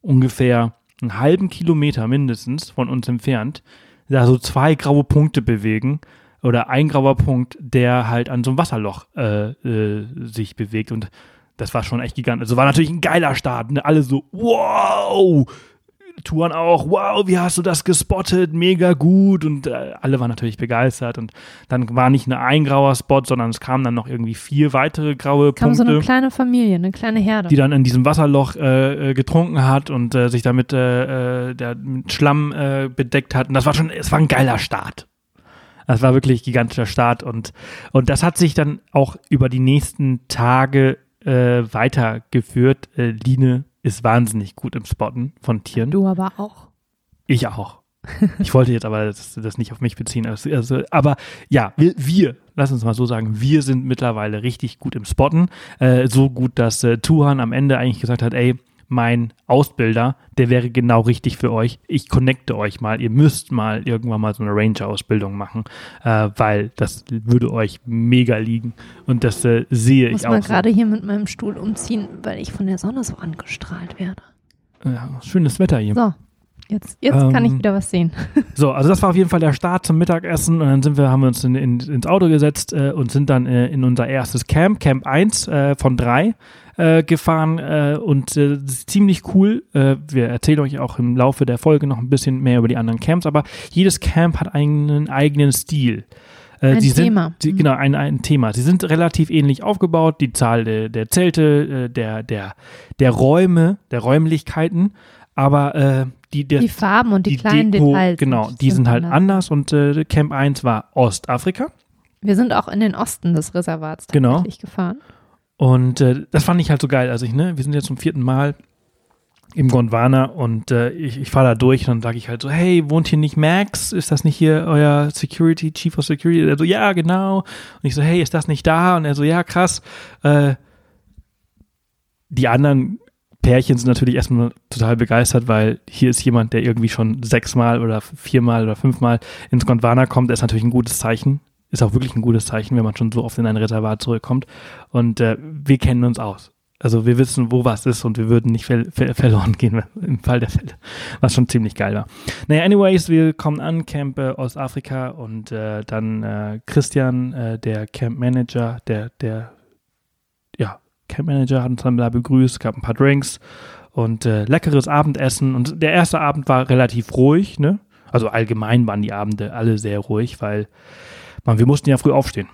ungefähr einen halben Kilometer mindestens von uns entfernt, da so zwei graue Punkte bewegen oder ein grauer Punkt, der halt an so einem Wasserloch äh, äh, sich bewegt und das war schon echt gigantisch. Also war natürlich ein geiler Start. Ne? Alle so, wow! Touren auch, wow, wie hast du das gespottet? Mega gut. Und äh, alle waren natürlich begeistert. Und dann war nicht nur ein grauer Spot, sondern es kamen dann noch irgendwie vier weitere graue Kam so Punkte eine kleine Familie, eine kleine Herde. die dann in diesem Wasserloch äh, äh, getrunken hat und äh, sich damit äh, äh, der, mit Schlamm bedeckt hat. Und das war schon, es war ein geiler Start. Das war wirklich ein gigantischer Start und, und das hat sich dann auch über die nächsten Tage äh, weitergeführt. Äh, Line ist wahnsinnig gut im Spotten von Tieren. du aber auch. Ich auch. Ich wollte jetzt aber das, das nicht auf mich beziehen. Also, also, aber ja, wir, wir, lass uns mal so sagen, wir sind mittlerweile richtig gut im Spotten. Äh, so gut, dass äh, Tuhan am Ende eigentlich gesagt hat, ey, mein Ausbilder, der wäre genau richtig für euch. Ich connecte euch mal. Ihr müsst mal irgendwann mal so eine Ranger-Ausbildung machen, äh, weil das würde euch mega liegen. Und das äh, sehe Muss ich mal auch. So. gerade hier mit meinem Stuhl umziehen, weil ich von der Sonne so angestrahlt werde. Ja, schönes Wetter hier. So, jetzt, jetzt kann ich Ähm, wieder was sehen. <laughs> So, also das war auf jeden Fall der Start zum Mittagessen und dann sind wir, haben wir uns in, in, ins Auto gesetzt äh, und sind dann äh, in unser erstes Camp, Camp 1 äh, von 3 äh, gefahren äh, und äh, das ist ziemlich cool. Äh, wir erzählen euch auch im Laufe der Folge noch ein bisschen mehr über die anderen Camps, aber jedes Camp hat einen eigenen Stil. Äh, Ein sie Thema. Sind, sie, Mhm. genau, ein, ein Thema. Sie sind relativ ähnlich aufgebaut, die Zahl der, der Zelte, äh, der, der, derRäume, der Räumlichkeiten, aber die, der, Die Farben und die, die kleinen Deko, Details. genau, die sind halt anders. und Camp 1 war Ostafrika Wir sind auch in den Osten des Reservats Genau. tatsächlich gefahren. Und äh, das fand ich halt so geil. Also ich, ne, wir sind jetzt zum vierten Mal im Gondwana und äh, ich, ich fahre da durch und dann sage ich halt so, hey, wohnt hier nicht Max? Ist das nicht hier euer Security, Chief of Security? Er so, ja, genau. Und ich so, hey, ist das nicht da? Und er so, ja, krass. Äh, die anderen Pärchen sind natürlich erstmal total begeistert, weil hier ist jemand, der irgendwie schon sechsmal oder viermal oder fünfmal ins Gondwana kommt. Das ist natürlich ein gutes Zeichen. Ist auch wirklich ein gutes Zeichen, wenn man schon so oft in ein Reservat zurückkommt. Und äh, wir kennen uns aus. Also wir wissen, wo was ist und wir würden nicht ver ver verloren gehen im Fall der Fälle, was schon ziemlich geil war. Naja, anyways, wir kommen an, Camp äh, Ostafrika und äh, dann äh, Christian, äh, der Camp Manager, der, der, ja, Camp Manager hat uns dann da begrüßt, gab ein paar Drinks und äh, leckeres Abendessen und der erste Abend war relativ ruhig, ne? Also allgemein waren die Abende alle sehr ruhig, weil man, wir mussten ja früh aufstehen.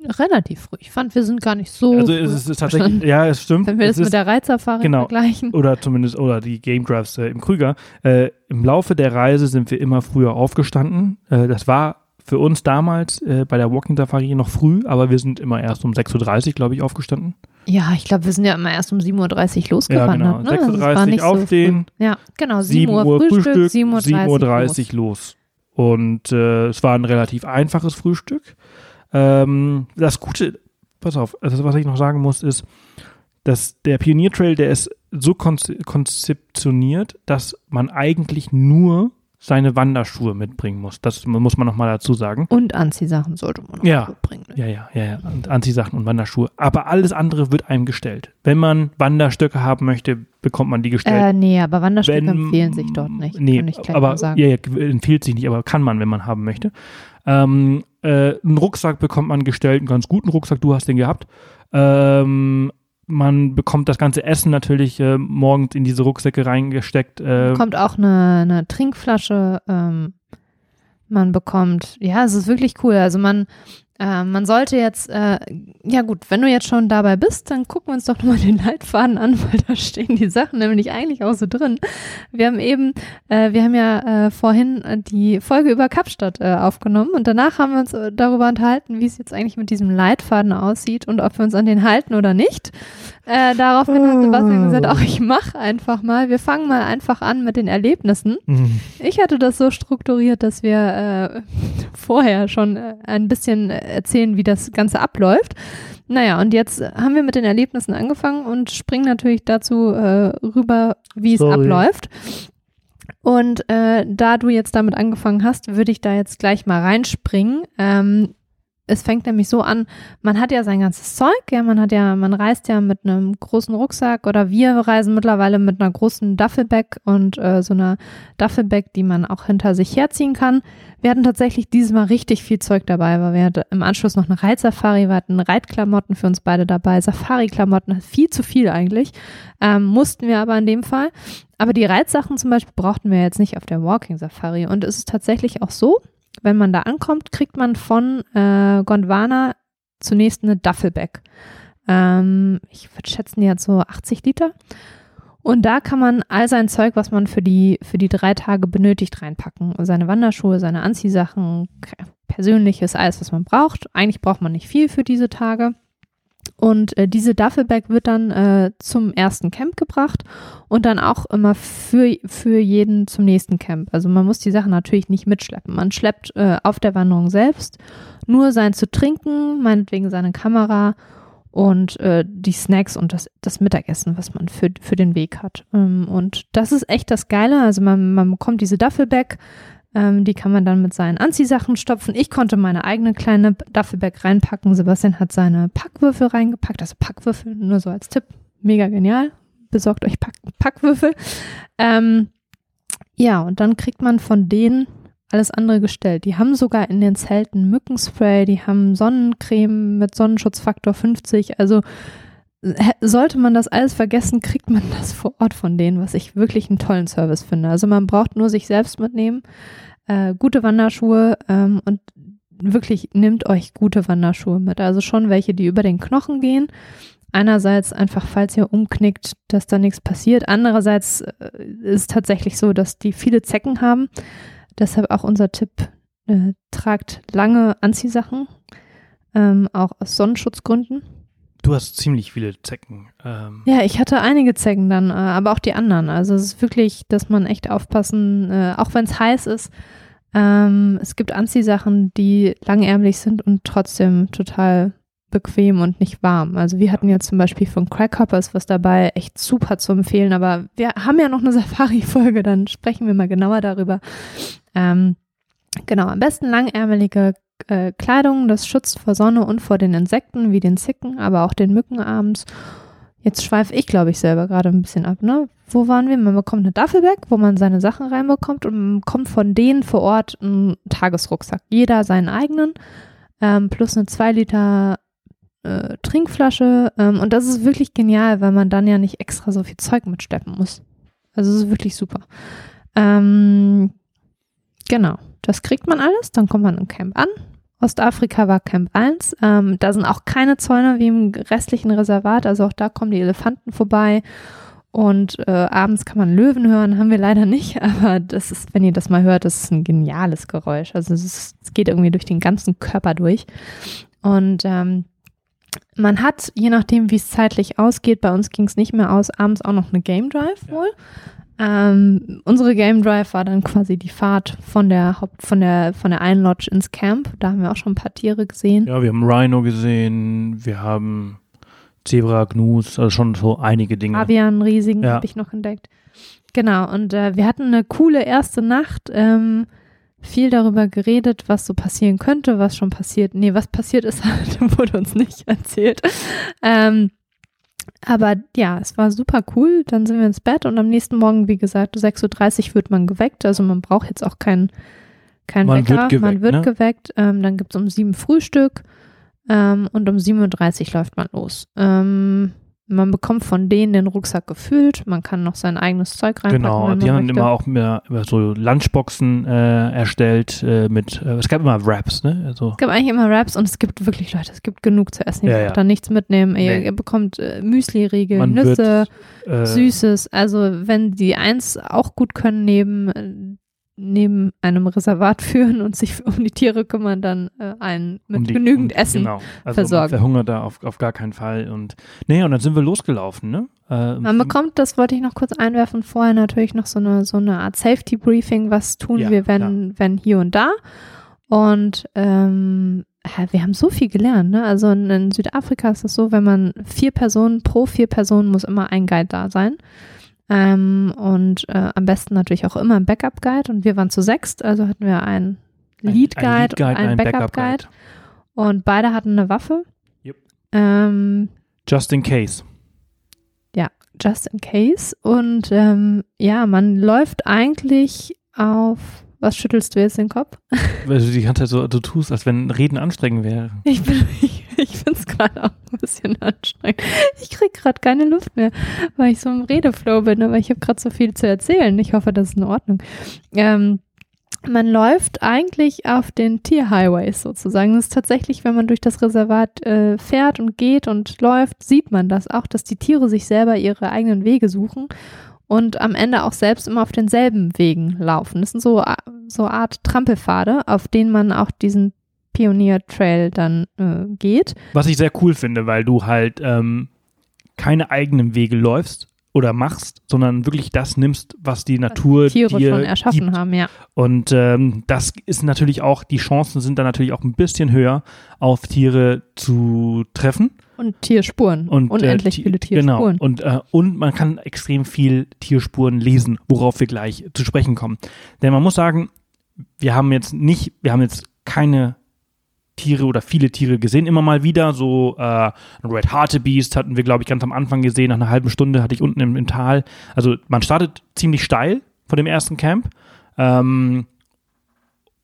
Relativ früh. Ich fand, wir sind gar nicht so. Also es ist, es tatsächlich, ja, es stimmt. Wenn wir es das ist, mit der Reitsafari genau. vergleichen. oder zumindest, oder die Game Drafts äh, im Krüger. Äh, Im Laufe der Reise sind wir immer früher aufgestanden. Äh, das war für uns damals äh, bei der Walking Safari noch früh, aber wir sind immer erst um 6.30 Uhr, glaube ich, aufgestanden. Ja, ich glaube, wir sind ja immer erst um 7.30 Uhr losgewandert. Ja, genau. Ne? Also es 6.30 war nicht aufstehen, So ja, genau. 7, 7 Uhr Frühstück, 7.30 7.30 Uhr Uhr los. los. Und äh, es war ein relativ einfaches Frühstück. Ähm, das Gute, pass auf, also was ich noch sagen muss, ist, dass der Pionier Trail, der ist so konze- konzeptioniert, dass man eigentlich nur seine Wanderschuhe mitbringen muss. Das muss man nochmal dazu sagen. Und Anziehsachen sollte man noch Ja. mitbringen. Ne? Ja, ja, ja, ja. Und Anziehsachen und Wanderschuhe. Aber alles andere wird einem gestellt. Wenn man Wanderstöcke haben möchte, bekommt man die gestellt. Äh, nee, aber Wanderstöcke Wenn- empfehlen sich dort nicht. Nee, aber ja, ja, empfiehlt sich nicht, aber kann man, wenn man haben möchte. Ähm, äh, einen Rucksack bekommt man gestellt, einen ganz guten Rucksack, du hast den gehabt. Ähm, man bekommt das ganze Essen natürlich äh, morgens in diese Rucksäcke reingesteckt. Äh, Kommt auch eine, eine Trinkflasche ähm, Man bekommt, ja, es ist wirklich cool. Also man äh, man sollte jetzt, äh, ja gut, wenn du jetzt schon dabei bist, dann gucken wir uns doch <laughs> nochmal den Leitfaden an, weil da stehen die Sachen nämlich eigentlich auch so drin. Wir haben eben, äh, wir haben ja äh, vorhin die Folge über Kapstadt äh, aufgenommen und danach haben wir uns äh, darüber unterhalten, wie es jetzt eigentlich mit diesem Leitfaden aussieht und ob wir uns an den halten oder nicht. Äh, daraufhin hat Sebastian gesagt, auch ich mache einfach mal. Wir fangen mal einfach an mit den Erlebnissen. Mhm. Ich hatte das so strukturiert, dass wir äh, vorher schon äh, ein bisschen erzählen, wie das Ganze abläuft. Naja, und jetzt haben wir mit den Erlebnissen angefangen und springen natürlich dazu äh, rüber, wie es abläuft. Und äh, da du jetzt damit angefangen hast, würde ich da jetzt gleich mal reinspringen. Ähm, es fängt nämlich so an, man hat ja sein ganzes Zeug, ja, man hat ja, man reist ja mit einem großen Rucksack oder wir reisen mittlerweile mit einer großen Duffelbag und äh, so einer Duffelbag, die man auch hinter sich herziehen kann. Wir hatten tatsächlich dieses Mal richtig viel Zeug dabei, weil wir hatten im Anschluss noch eine Reitsafari, wir hatten Reitklamotten für uns beide dabei, Safari-Klamotten, viel zu viel eigentlich, ähm, mussten wir aber in dem Fall. Aber die Reitsachen zum Beispiel brauchten wir jetzt nicht auf der Walking Safari und es ist tatsächlich auch so, wenn man da ankommt, kriegt man von äh, Gondwana zunächst eine Duffelbag. Ähm, ich würde schätzen, die hat so 80 Liter. Und da kann man all sein Zeug, was man für die, für die drei Tage benötigt, reinpacken. Seine Wanderschuhe, seine Anziehsachen, persönliches, alles, was man braucht. Eigentlich braucht man nicht viel für diese Tage. Und äh, diese Duffelbag wird dann äh, zum ersten Camp gebracht und dann auch immer für, für jeden zum nächsten Camp. Also man muss die Sachen natürlich nicht mitschleppen. Man schleppt äh, auf der Wanderung selbst nur sein zu trinken, meinetwegen seine Kamera und äh, die Snacks und das, das Mittagessen, was man für, für den Weg hat. Ähm, und das ist echt das Geile. Also man, man bekommt diese Duffelbag, ähm, die kann man dann mit seinen Anziehsachen stopfen. Ich konnte meine eigene kleine Duffelbag reinpacken. Sebastian hat seine Packwürfel reingepackt. Also Packwürfel, nur so als Tipp. Mega genial. Besorgt euch Pack Packwürfel. Ähm, ja, und dann kriegt man von denen alles andere gestellt. Die haben sogar in den Zelten Mückenspray, die haben Sonnencreme mit Sonnenschutzfaktor 50. Also sollte man das alles vergessen, kriegt man <laughs> das vor Ort von denen, was ich wirklich einen tollen Service finde. Also man braucht nur sich selbst mitnehmen, äh, gute Wanderschuhe ähm, und wirklich nehmt euch gute Wanderschuhe mit. Also schon welche, die über den Knochen gehen. Einerseits einfach, falls ihr umknickt, dass da nichts passiert. Andererseits äh, ist es tatsächlich so, dass die viele Zecken haben. Deshalb auch unser Tipp, äh, tragt lange Anziehsachen, ähm, auch aus Sonnenschutzgründen. Du hast ziemlich viele Zecken. Ähm. Ja, ich hatte einige Zecken dann, äh, aber auch die anderen. Also es ist wirklich, dass man echt aufpassen, äh, auch wenn es heiß ist. Ähm, es gibt Anziehsachen, die langärmlich sind und trotzdem total bequem und nicht warm. Also wir hatten jetzt zum Beispiel von Crackhoppers was dabei, echt super zu empfehlen, aber wir haben ja noch eine <laughs> Safari-Folge, dann sprechen wir mal genauer darüber. Ähm, genau, am besten langärmelige äh, Kleidung, das schützt vor Sonne und vor den Insekten wie den Zicken, aber auch den Mücken abends. Jetzt schweife ich, glaube ich, selber gerade ein bisschen ab, ne? Wo waren wir? Man bekommt eine Duffelbag, wo man seine Sachen reinbekommt und man bekommt von denen vor Ort einen Tagesrucksack. Jeder seinen eigenen, ähm, plus eine 2 Liter äh, Trinkflasche. Ähm, und das ist wirklich genial, weil man dann ja nicht extra so viel Zeug mitsteppen muss. Also es ist wirklich super. Ähm, genau. Das kriegt man alles, dann kommt man im Camp an. Ostafrika war Camp 1. Ähm, da sind auch keine Zäune wie im restlichen Reservat, also auch da kommen die Elefanten vorbei. Und äh, abends kann man Löwen hören, haben wir leider nicht, <laughs> aber das ist, wenn ihr das mal hört, das ist ein geniales Geräusch. Also es, ist, es geht irgendwie durch den ganzen Körper durch. Und ähm, man hat, je nachdem, wie es zeitlich ausgeht, bei uns ging es nicht mehr aus, abends auch noch eine Game Drive wohl. Ähm, unsere Game Drive war dann quasi die Fahrt von der Haupt, von der, von der einen Lodge ins Camp. Da haben wir auch schon ein paar Tiere gesehen. Ja, wir haben Rhino gesehen, wir haben Zebra, Gnus, also schon so einige Dinge. Avian, riesigen ja. habe ich noch entdeckt. Genau, und äh, wir hatten eine coole erste Nacht. Ähm, viel darüber geredet, was so passieren könnte, was schon passiert. Nee, was passiert ist, <laughs> wurde uns nicht erzählt. Ähm, aber ja, es war super cool. Dann sind wir ins Bett und am nächsten Morgen, wie gesagt, 6.30 Uhr wird man geweckt. Also man braucht jetzt auch keinen kein man Wecker. Wird geweckt, man wird ne? geweckt. Ähm, dann gibt es um sieben Frühstück ähm, und um 7.30 Uhr läuft man los. Ähm, man bekommt von denen den Rucksack gefüllt, man kann noch sein eigenes Zeug reinpacken. Genau, die haben möchte. immer auch mehr, so Lunchboxen äh, erstellt äh, mit, äh, es gab immer Wraps, ne? Also, Es gibt eigentlich immer Wraps und es gibt wirklich Leute, es gibt genug zu essen. Ihr Ja, braucht ja. da nichts mitnehmen. Ihr, Nee. ihr bekommt äh, Müsli-Riegel, Nüsse, wird, äh, Süßes. Also wenn die eins auch gut können neben, äh, neben einem Reservat <laughs> führen und sich um die Tiere kümmern, dann äh, einen mit um die- genügend um, Essen. Genau, also versorgen. verhungert da auf, auf gar keinen Fall. Und nee, und dann sind wir losgelaufen, ne? Äh, Man bekommt, das wollte ich noch kurz einwerfen, vorher natürlich noch so eine, so eine Art Safety-Briefing, was tun Ja, wir, wenn, wenn hier und da. Und ähm, ja, wir haben so viel gelernt. Ne? Also in, in Südafrika ist es so, wenn man vier Personen, pro vier Personen muss immer ein Guide da sein. Ähm, und äh, am besten natürlich auch immer ein Backup-Guide. Und wir waren zu sechst, also hatten wir einen ein- Lead-Guide ein und einen Backup-Guide. Und beide hatten eine Waffe. Yep. Ähm, Just in case. just in case. Und ähm, ja, man läuft eigentlich auf. Was schüttelst du jetzt den Kopf? Weil du die ganze Zeit so, du tust, als wenn Reden anstrengend wäre. Ich bin, ich finde es gerade auch ein bisschen anstrengend. Ich kriege gerade keine Luft mehr, weil ich so im Redeflow bin, aber ich habe gerade so viel zu erzählen. Ich hoffe, das ist in Ordnung. Ähm, man läuft eigentlich auf den Tierhighways sozusagen. Das ist tatsächlich, wenn man durch das Reservat äh, fährt und geht und läuft, sieht man das auch, dass die Tiere sich selber ihre eigenen Wege suchen und am Ende auch selbst immer auf denselben Wegen laufen. Das sind so, a- so Art Trampelpfade, auf denen man auch diesen Pioneer Trail dann äh, geht. Was ich sehr cool finde, weil du halt ähm, keine eigenen Wege läufst oder machst, sondern wirklich das nimmst, was die Natur Tiere dir schon erschaffen gibt. haben, ja. Und ähm, das ist natürlich auch, die Chancen sind dann natürlich auch ein bisschen höher, auf Tiere zu treffen. Und Tierspuren. Und, Unendlich äh, viele Genau. Tierspuren. Und, äh, und man kann extrem viel Tierspuren lesen, worauf wir gleich zu sprechen kommen. Denn man muss sagen, wir haben jetzt nicht, wir haben jetzt keine Tiere oder viele Tiere gesehen, immer mal wieder. So äh, ein Red Hartebeest hatten wir, glaube ich, ganz am Anfang gesehen. Nach einer halben Stunde hatte ich unten im, im Tal. Also man startet ziemlich steil von dem ersten Camp. Ähm,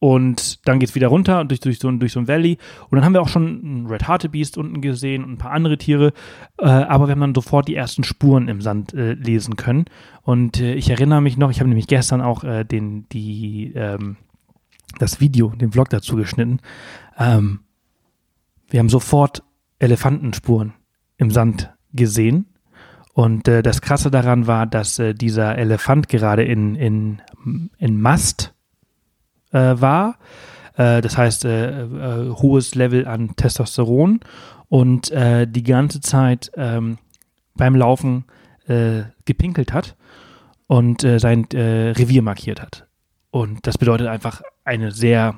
und dann geht es wieder runter durch, durch, so, ein- durch so ein Valley. Und dann haben wir auch schon ein Red Hartebeest unten gesehen und ein paar andere Tiere. Äh, aber wir haben dann sofort die ersten Spuren im Sand äh, lesen können. Und äh, ich erinnere mich noch, ich habe nämlich gestern auch äh, den, die, ähm, das Video, den Vlog dazu geschnitten. Ähm, wir haben sofort Elefantenspuren im Sand gesehen. Und äh, das Krasse daran war, dass äh, dieser Elefant gerade in, in, in Mast äh, war. Äh, das heißt, äh, äh, hohes Level an Testosteron und die ganze Zeit ähm, beim Laufen gepinkelt hat und sein Revier markiert hat. Und das bedeutet einfach eine sehr,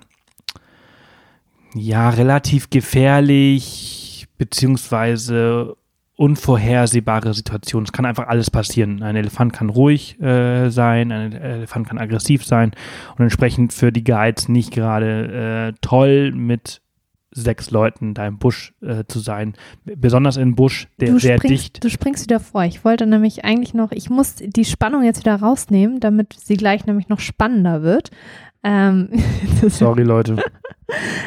ja, relativ gefährlich beziehungsweise unvorhersehbare Situation. Es kann einfach alles passieren. Ein Elefant kann ruhig äh, sein, ein Elefant kann aggressiv sein und entsprechend für die Guides nicht gerade äh, toll mit sechs Leuten da im Busch äh, zu sein. Besonders im Busch, der du, sehr springst, dicht. du springst wieder vor. Ich wollte nämlich eigentlich noch, ich muss die Spannung jetzt wieder rausnehmen, damit sie gleich nämlich noch spannender wird. Ähm, <laughs> Sorry, <laughs> Leute.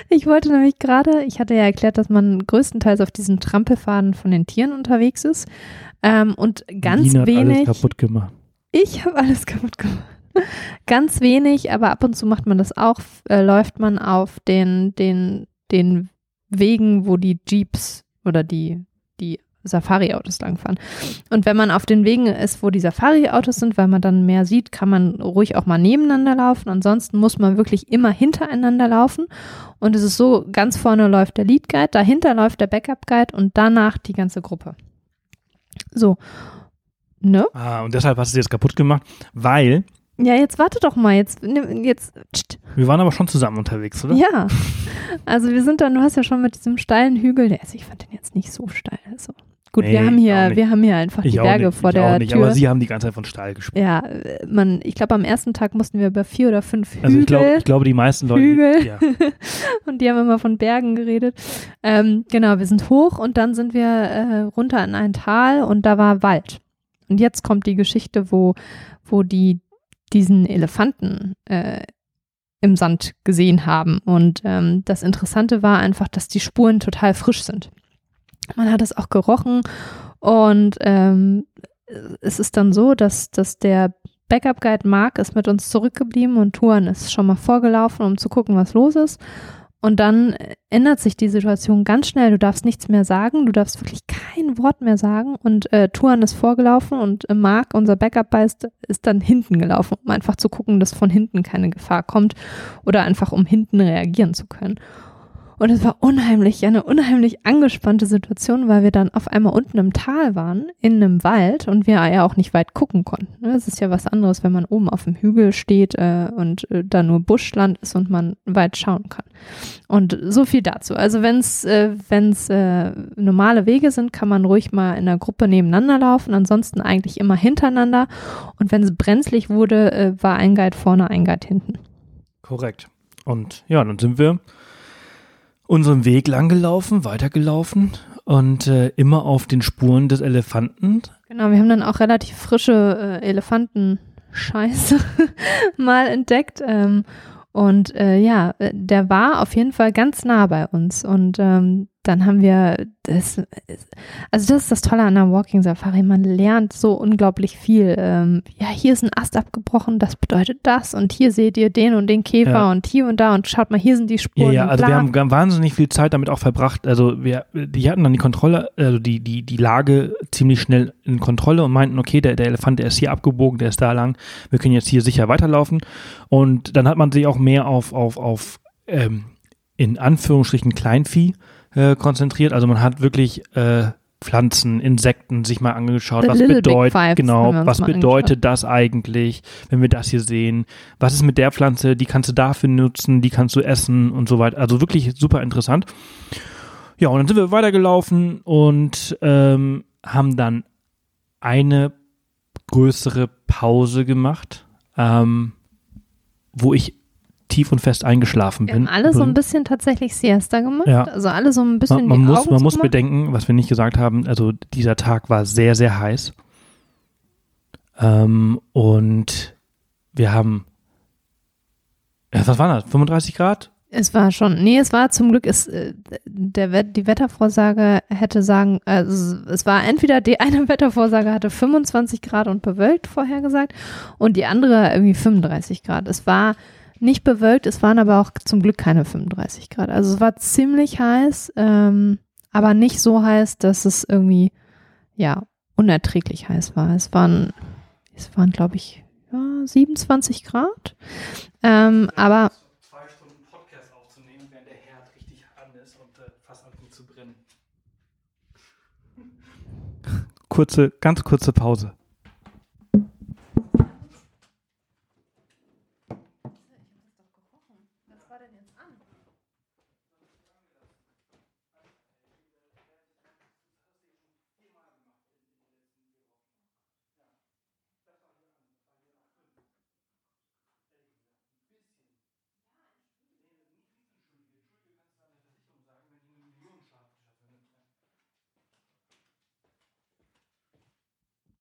ich wollte nämlich gerade, ich hatte ja erklärt, dass man größtenteils auf diesen Trampelfaden von den Tieren unterwegs ist. Ähm, und ganz hat wenig. alles kaputt gemacht. Ich habe alles kaputt gemacht. Ganz wenig, aber ab und zu macht man das auch, äh, läuft man auf den, den, den Wegen, wo die Jeeps oder die Safari-Autos langfahren. Und wenn man auf den Wegen ist, wo die Safari-Autos sind, weil man dann mehr sieht, kann man ruhig auch mal nebeneinander laufen. Ansonsten muss man wirklich immer hintereinander laufen. Und es ist so, ganz vorne läuft der Lead Guide, dahinter läuft der Backup Guide und danach die ganze Gruppe. So. Ne? Ah, und deshalb hast du es jetzt kaputt gemacht, weil Ja, jetzt warte doch mal. Jetzt, jetzt. Pst. wir waren aber schon zusammen unterwegs, oder? Ja. Also wir sind dann, du hast ja schon mit diesem steilen Hügel, der, also ich fand den jetzt nicht so steil. Also gut, Nee, wir haben hier, wir haben hier einfach die Ich auch Berge nicht, vor ich der auch nicht, Tür. aber sie haben die ganze Zeit von Stahl gesprochen. ja, man, ich glaube am ersten Tag mussten wir über vier oder fünf Hügel Also ich glaube, ich glaube, die meisten Leute. Hügel. Ja. <laughs> und die haben immer von Bergen geredet. Ähm, genau, wir sind hoch und dann sind wir äh, runter in ein Tal und da war Wald. Und jetzt kommt die Geschichte, wo, wo die diesen Elefanten äh, im Sand gesehen haben. Und ähm, das Interessante war einfach, dass die Spuren total frisch sind. Man hat es auch gerochen Und ähm, es ist dann so, dass, dass der Backup Guide Mark ist mit uns zurückgeblieben und Tuan ist schon mal vorgelaufen, um zu gucken, was los ist. Und dann ändert sich die Situation ganz schnell. Du darfst nichts mehr sagen, du darfst wirklich kein Wort mehr sagen. Und äh, Tuan ist vorgelaufen und äh, Mark, unser Backup ist, ist dann hinten gelaufen, um einfach zu gucken, dass von hinten keine Gefahr kommt oder einfach um hinten reagieren zu können. Und es war unheimlich, eine unheimlich angespannte Situation, weil wir dann auf einmal unten im Tal waren, in einem Wald und wir ja auch nicht weit gucken konnten. Es ist ja was anderes, wenn man oben auf dem Hügel steht äh, und äh, da nur Buschland ist und man weit schauen kann. Und so viel dazu. Also wenn es äh, äh, normale Wege sind, kann man ruhig mal in der Gruppe nebeneinander laufen, ansonsten eigentlich immer hintereinander. Und wenn es brenzlig wurde, äh, war ein Guide vorne, ein Guide hinten. Korrekt. Und ja, dann sind wir unseren Weg lang gelaufen, weitergelaufen und äh, immer auf den Spuren des Elefanten. Genau, wir haben dann auch relativ frische äh, Elefantenscheiße <laughs> mal entdeckt. Ähm, und äh, ja, äh, der war auf jeden Fall ganz nah bei uns. Und ähm, dann haben wir das, also das ist das Tolle an der Walking Safari, man lernt so unglaublich viel. Ähm, ja, hier ist ein Ast abgebrochen, das bedeutet das und hier seht ihr den und den Käfer ja. und hier und da und schaut mal, hier sind die Spuren. Ja, ja, also wir haben wahnsinnig viel Zeit damit auch verbracht. Also wir, die hatten dann die Kontrolle, also die, die, die Lage ziemlich schnell in Kontrolle und meinten, okay, der, der Elefant, der ist hier abgebogen, der ist da lang, wir können jetzt hier sicher weiterlaufen. Und dann hat man sich auch mehr auf, auf, auf ähm, in Anführungsstrichen Kleinvieh äh, konzentriert. Also man hat wirklich äh, Pflanzen, Insekten sich mal angeschaut. The was bedeutet genau, was bedeutet das eigentlich, wenn wir das hier sehen? Was ist mit der Pflanze? Die kannst du dafür nutzen, die kannst du essen und so weiter. Also wirklich super interessant. Ja, und dann sind wir weitergelaufen und ähm, haben dann eine größere Pause gemacht, ähm, wo ich tief und fest eingeschlafen bin. Wir haben alle so ein bisschen tatsächlich Siesta gemacht. Ja. Also alle so ein bisschen man, man muss, Man muss bedenken, was wir nicht gesagt haben, also dieser Tag war sehr, sehr heiß. Ähm, und wir haben, ja, was war das, 35 Grad? Es war schon, nee, es war zum Glück, es, äh, der, die Wettervorsage hätte sagen, also es war entweder die <laughs> eine Wettervorsage hatte 25 Grad und bewölkt vorhergesagt und die andere irgendwie 35 Grad. Es war nicht bewölkt, es waren aber auch zum Glück keine 35 Grad. Also es war ziemlich heiß, ähm, aber nicht so heiß, dass es irgendwie, ja, unerträglich heiß war. Es waren, es waren, glaube ich, ja, 27 Grad. Ähm, aber zwei Stunden Podcast aufzunehmen, während der Herd richtig an ist und äh, fast anfängt zu brennen. Kurze, ganz kurze Pause.